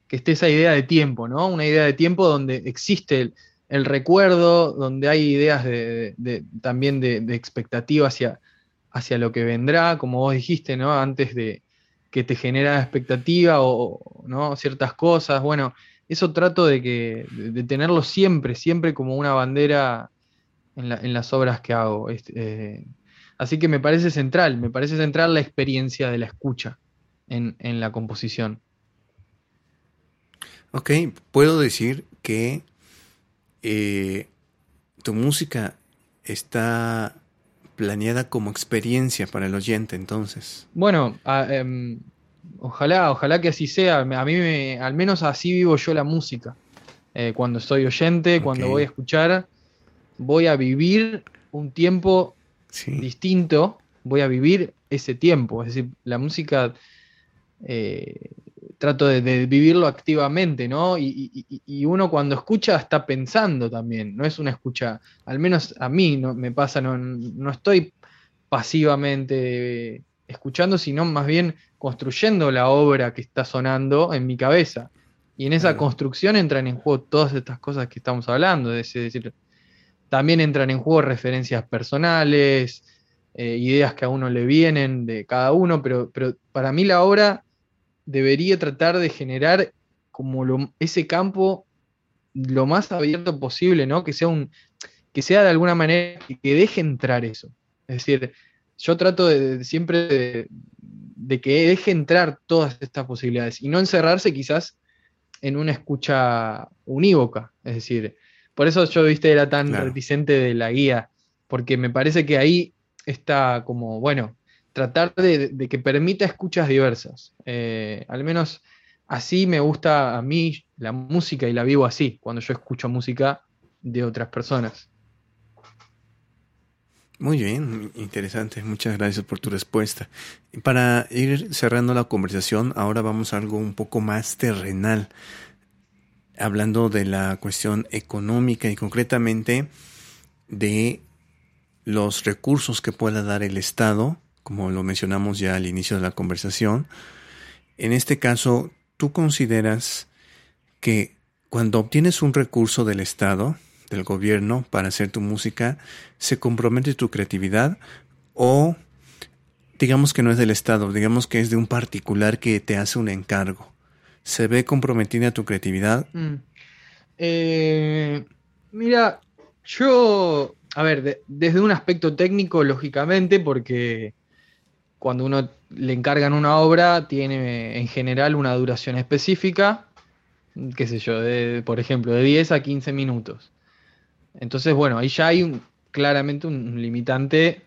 que esté esa idea de tiempo, ¿no? Una idea de tiempo donde existe el, recuerdo, donde hay ideas de, también de, expectativa hacia, hacia lo que vendrá, como vos dijiste, ¿no? Antes de, que te genera expectativa o ¿no? ciertas cosas. Bueno, eso trato de, que, de, tenerlo siempre, siempre como una bandera en, las obras que hago. Este, eh, así que me parece central, me parece central la experiencia de la escucha en, la composición. Ok, puedo decir que eh, tu música está planeada como experiencia para el oyente, entonces. Bueno, em, ojalá, ojalá que así sea. A mí, me, al menos así vivo yo la música. Eh, cuando estoy oyente, cuando voy a escuchar, voy a vivir un tiempo distinto, voy a vivir ese tiempo. Es decir, la música eh, trato de, vivirlo activamente, ¿no? Y, uno cuando escucha está pensando también, no es una escucha, al menos a mí no, me pasa, no, estoy pasivamente escuchando, sino más bien construyendo la obra que está sonando en mi cabeza. Y en esa construcción entran en juego todas estas cosas que estamos hablando, es decir, también entran en juego referencias personales, eh, ideas que a uno le vienen de cada uno, pero, pero para mí la obra debería tratar de generar como ese campo lo más abierto posible, ¿no? Que sea un, que sea de alguna manera que deje entrar eso. Es decir, yo trato de, siempre de, que deje entrar todas estas posibilidades y no encerrarse quizás en una escucha unívoca. Es decir, por eso yo, viste, era tan reticente de la guía, porque me parece que ahí está como, bueno, tratar de, que permita escuchas diversas. Eh, al menos así me gusta a mí la música y la vivo así, cuando yo escucho música de otras personas. Muy bien, interesante. Muchas gracias por tu respuesta. Para ir cerrando la conversación, ahora vamos a algo un poco más terrenal, hablando de la cuestión económica y concretamente de los recursos que pueda dar el Estado como lo mencionamos ya al inicio de la conversación. En este caso, ¿tú consideras que cuando obtienes un recurso del Estado, del gobierno, para hacer tu música, se compromete tu creatividad o digamos que no es del Estado, digamos que es de un particular que te hace un encargo? ¿Se ve comprometida tu creatividad? Mm. Eh, mira, yo, a ver, desde un aspecto técnico, lógicamente, porque cuando uno le encargan una obra, tiene en general una duración específica, qué sé yo, por ejemplo, de 10 a 15 minutos. Entonces, bueno, ahí ya hay claramente un, limitante,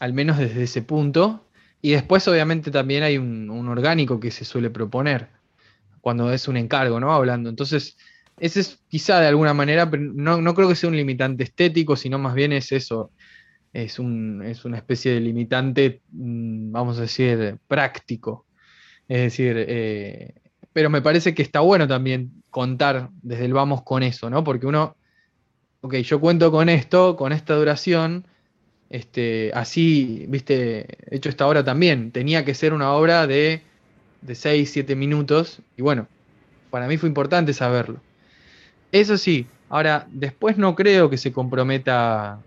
al menos desde ese punto. Y después, obviamente, también hay un, un orgánico que se suele proponer cuando es un encargo, ¿no? Hablando. Entonces, ese es quizá de alguna manera, pero no, creo que sea un limitante estético, sino más bien es eso, es, un, es una especie de limitante, mm, vamos a decir, práctico. Es decir, eh, pero me parece que está bueno también contar desde el vamos con eso, ¿no? Porque uno, ok, yo cuento con esto, con esta duración, este, así, viste, hecho esta obra también, tenía que ser una obra de, de 6, 7 minutos, y bueno, para mí fue importante saberlo. Eso sí, ahora, después no creo que se comprometa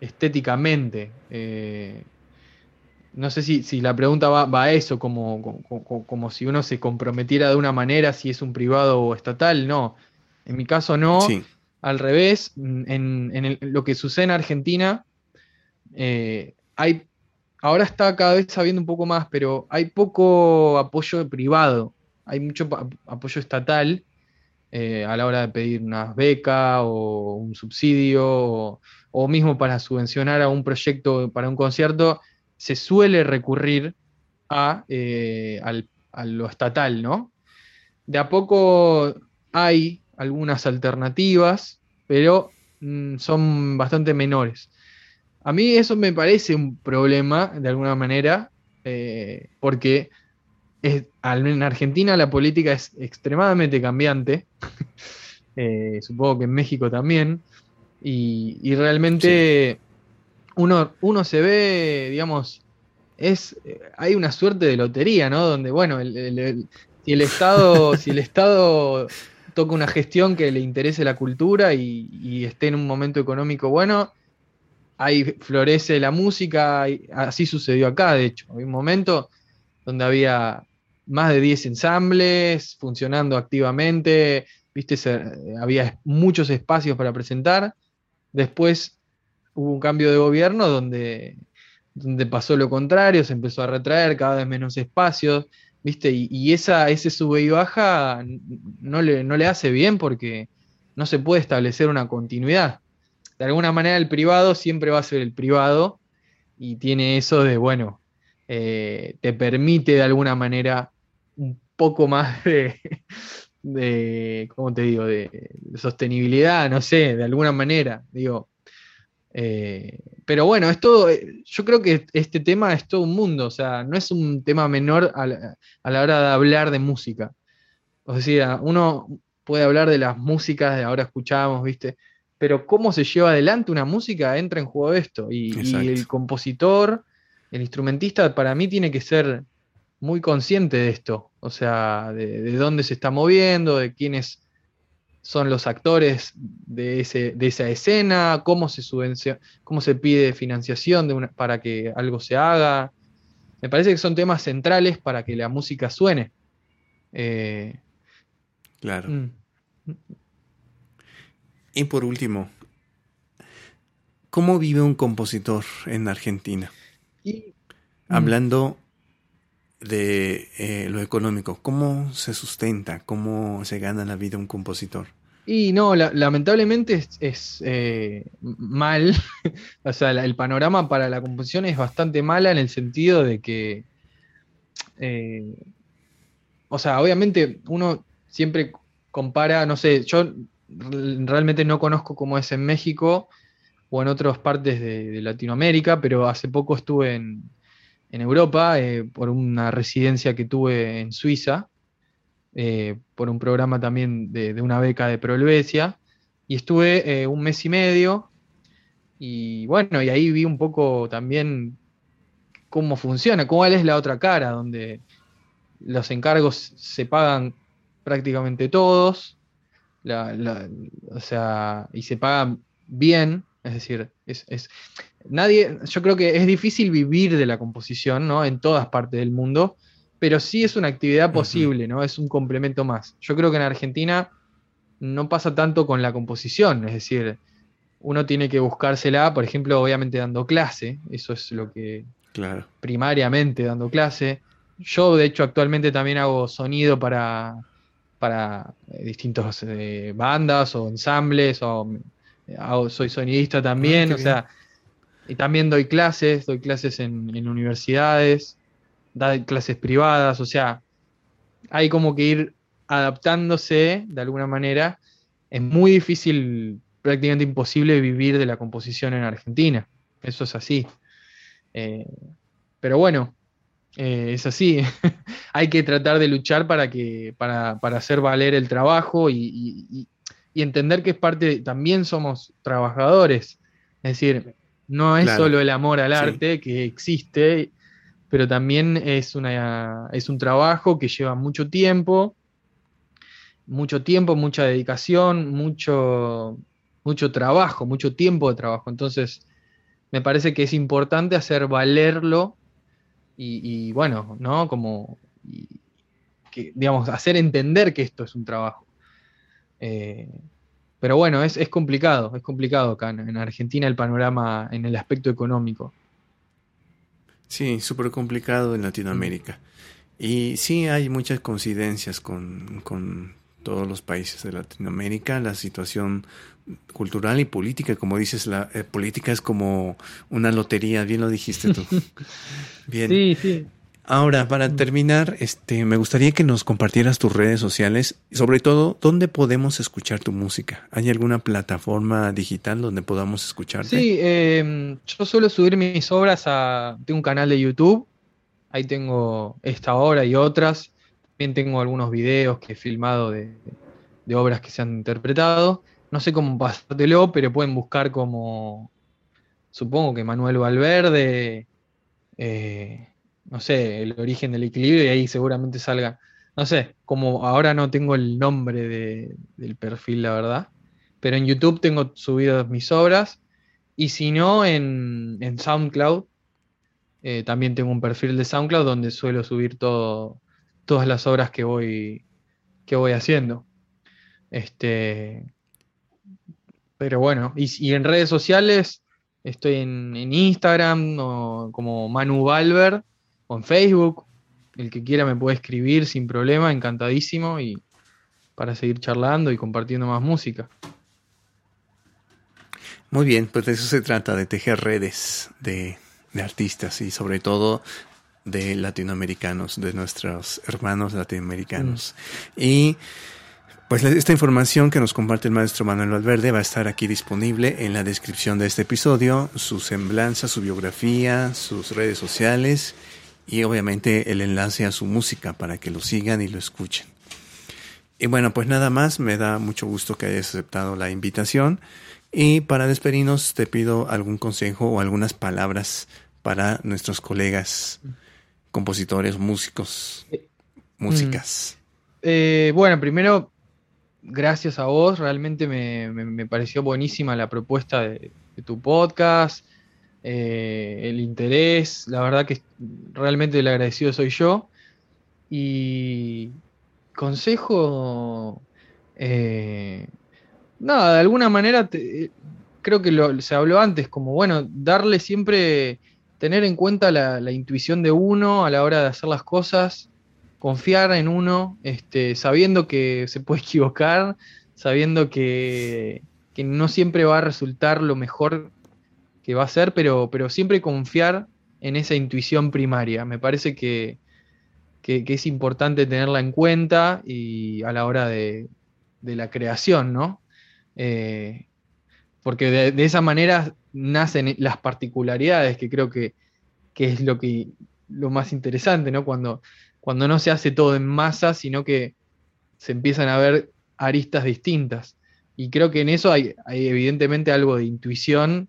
estéticamente. Eh, no sé si, la pregunta va, a eso, como, como, si uno se comprometiera de una manera, si es un privado o estatal. No, en mi caso no. Al revés, en, lo que sucede en Argentina, eh, hay, ahora está cada vez sabiendo un poco más, pero hay poco apoyo privado, hay mucho apoyo estatal eh, a la hora de pedir una beca o un subsidio o, mismo para subvencionar a un proyecto para un concierto, se suele recurrir a, eh, lo estatal, ¿no? De a poco hay algunas alternativas, pero mm, son bastante menores. A mí eso me parece un problema, de alguna manera, eh, porque en Argentina la política es extremadamente cambiante, eh, supongo que en México también, y, realmente uno, uno se ve, digamos, es, hay una suerte de lotería, ¿no? Donde, bueno, si el Estado, si el Estado toca una gestión que le interese la cultura y, y esté en un momento económico bueno, ahí florece la música, así sucedió acá, de hecho, hay un momento donde había más de 10 ensambles funcionando activamente, viste, había muchos espacios para presentar. Después hubo un cambio de gobierno donde, donde pasó lo contrario, se empezó a retraer cada vez menos espacios, viste, y, esa, ese sube y baja no le, no le hace bien porque no se puede establecer una continuidad. De alguna manera el privado siempre va a ser el privado y tiene eso de, bueno, eh, te permite de alguna manera un poco más de, de ¿cómo te digo?, de, sostenibilidad, no sé, de alguna manera, digo. Eh, pero bueno, es todo, eh, yo creo que este tema es todo un mundo, o sea, no es un tema menor a la, a la hora de hablar de música. O sea, uno puede hablar de las músicas de ahora escuchamos, ¿viste? Pero cómo se lleva adelante una música entra en juego esto. y el compositor, el instrumentista, para mí tiene que ser muy consciente de esto, o sea, de, dónde se está moviendo, de quiénes son los actores de, ese, de esa escena, cómo se, cómo se pide financiación para que algo se haga. Me parece que son temas centrales para que la música suene. Eh, claro. Mm. Y por último, ¿cómo vive un compositor en Argentina? Y, mm. Hablando de eh, lo económico. ¿Cómo se sustenta? ¿Cómo se gana la vida un compositor? Y no, lamentablemente es, eh, mal. o sea, el panorama para la composición es bastante mala en el sentido de que. Eh, o sea, obviamente uno siempre compara, no sé, yo realmente no conozco cómo es en México o en otras partes de Latinoamérica, pero hace poco estuve en, en Europa eh, por una residencia que tuve en Suiza, eh, por un programa también de, una beca de Proelvesia, y estuve eh, un mes y medio, y bueno, y ahí vi un poco también cómo funciona, cuál es la otra cara, donde los encargos se pagan prácticamente todos, o sea, y se pagan bien, es decir, es, nadie, yo creo que es difícil vivir de la composición, ¿no? En todas partes del mundo, pero sí es una actividad posible, ¿no? Es un complemento más. Yo creo que en Argentina no pasa tanto con la composición, es decir, uno tiene que buscársela, por ejemplo, obviamente dando clase, eso es lo que claro. primariamente dando clase. Yo, de hecho, actualmente también hago sonido para, para distintas eh, bandas o ensambles, o soy sonidista también, ah, o sea, y también doy clases, doy clases en, en universidades, doy clases privadas, o sea, hay como que ir adaptándose de alguna manera. Es muy difícil prácticamente imposible vivir de la composición en Argentina. Eso es así. Eh, pero bueno, eh, es así. Hay que tratar de luchar para, que, para, hacer valer el trabajo y, entender que es parte, también somos trabajadores. Es decir, no es solo el amor al arte que existe, pero también es, una, es un trabajo que lleva mucho tiempo, mucho tiempo, mucha dedicación, mucho, mucho trabajo, mucho tiempo de trabajo. Entonces, me parece que es importante hacer valerlo y, bueno, ¿no? Como, que, digamos, hacer entender que esto es un trabajo. Eh, pero bueno, es, complicado, es complicado acá en, Argentina el panorama en el aspecto económico. Sí, súper complicado en Latinoamérica. Y sí hay muchas coincidencias con, con todos los países de Latinoamérica, la situación cultural y política, como dices, la eh, política es como una lotería, bien lo dijiste tú. bien. Sí, sí. Ahora, para mm. terminar, este, me gustaría que nos compartieras tus redes sociales y sobre todo, ¿dónde podemos escuchar tu música? ¿Hay alguna plataforma digital donde podamos escucharte? Sí, em, yo suelo subir mis obras a de un canal de YouTube. Ahí tengo esta obra y otras. También tengo algunos videos que he filmado de, de obras que se han interpretado no sé cómo pasártelo, pero pueden buscar como, supongo que Manuel Valverde, eh, no sé, el origen del equilibrio y ahí seguramente salga, no sé, como ahora no tengo el nombre del perfil, la verdad, pero en YouTube tengo subidas mis obras y si no, en, SoundCloud, eh, también tengo un perfil de SoundCloud donde suelo subir todo, todas las obras que voy, que voy haciendo. Este, pero bueno, y, en redes sociales estoy en, Instagram como Manu Valver o en Facebook. El que quiera me puede escribir sin problema, encantadísimo y para seguir charlando y compartiendo más música. Muy bien, pues de eso se trata, de tejer redes de, artistas y sobre todo de latinoamericanos, de nuestros hermanos latinoamericanos. Mm. Y pues esta información que nos comparte el maestro Manuel Valverde va a estar aquí disponible en la descripción de este episodio, su semblanza, su biografía, sus redes sociales y obviamente el enlace a su música para que lo sigan y lo escuchen. Y bueno, pues nada más, me da mucho gusto que hayas aceptado la invitación y para despedirnos te pido algún consejo o algunas palabras para nuestros colegas compositores, músicos, eh, músicas. Eh, bueno, primero gracias a vos, realmente me, pareció buenísima la propuesta de, tu podcast, eh, el interés, la verdad que realmente el agradecido soy yo. Y consejo, eh, nada, de alguna manera creo que se habló antes, como bueno, darle siempre, tener en cuenta la intuición de uno a la hora de hacer las cosas confiar en uno, este, sabiendo que se puede equivocar, sabiendo que, no siempre va a resultar lo mejor que va a ser, pero, pero siempre confiar en esa intuición primaria. Me parece que, es importante tenerla en cuenta y a la hora de, la creación, ¿no? Eh, porque de, esa manera nacen las particularidades, que creo que, que es lo, que, lo más interesante, ¿no? Cuando cuando no se hace todo en masa, sino que se empiezan a ver aristas distintas. Y creo que en eso hay, evidentemente algo de intuición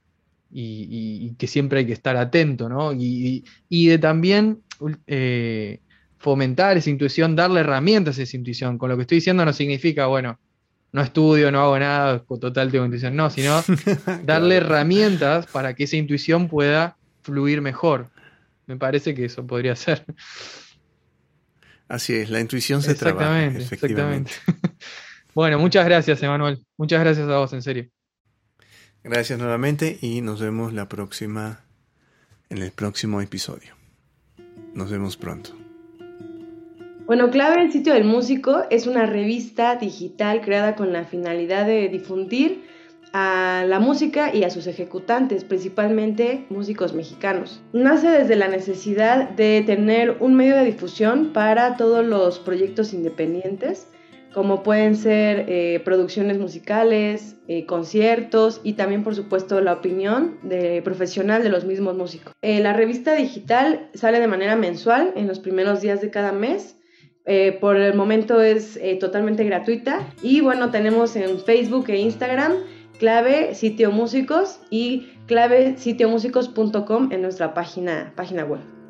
y, que siempre hay que estar atento, ¿no? Y, de también eh, fomentar esa intuición, darle herramientas a esa intuición. Con lo que estoy diciendo no significa, bueno, no estudio, no hago nada, total tengo intuición, no, sino darle herramientas para que esa intuición pueda fluir mejor. Me parece que eso podría ser. Así es, la intuición se trabaja. Exactamente. bueno, muchas gracias, Emanuel. Muchas gracias a vos, en serio. Gracias nuevamente y nos vemos la próxima en el próximo episodio. Nos vemos pronto. Bueno, Clave el sitio del músico es una revista digital creada con la finalidad de difundir a la música y a sus ejecutantes, principalmente músicos mexicanos. Nace desde la necesidad de tener un medio de difusión para todos los proyectos independientes como pueden ser eh, producciones musicales, eh, conciertos y también por supuesto la opinión de profesional de los mismos músicos. Eh, la revista digital sale de manera mensual en los primeros días de cada mes. por el momento es totalmente gratuita y bueno tenemos en Facebook e Instagram clave sitio músicos y clave sitiomúsicos.com en nuestra página, página web.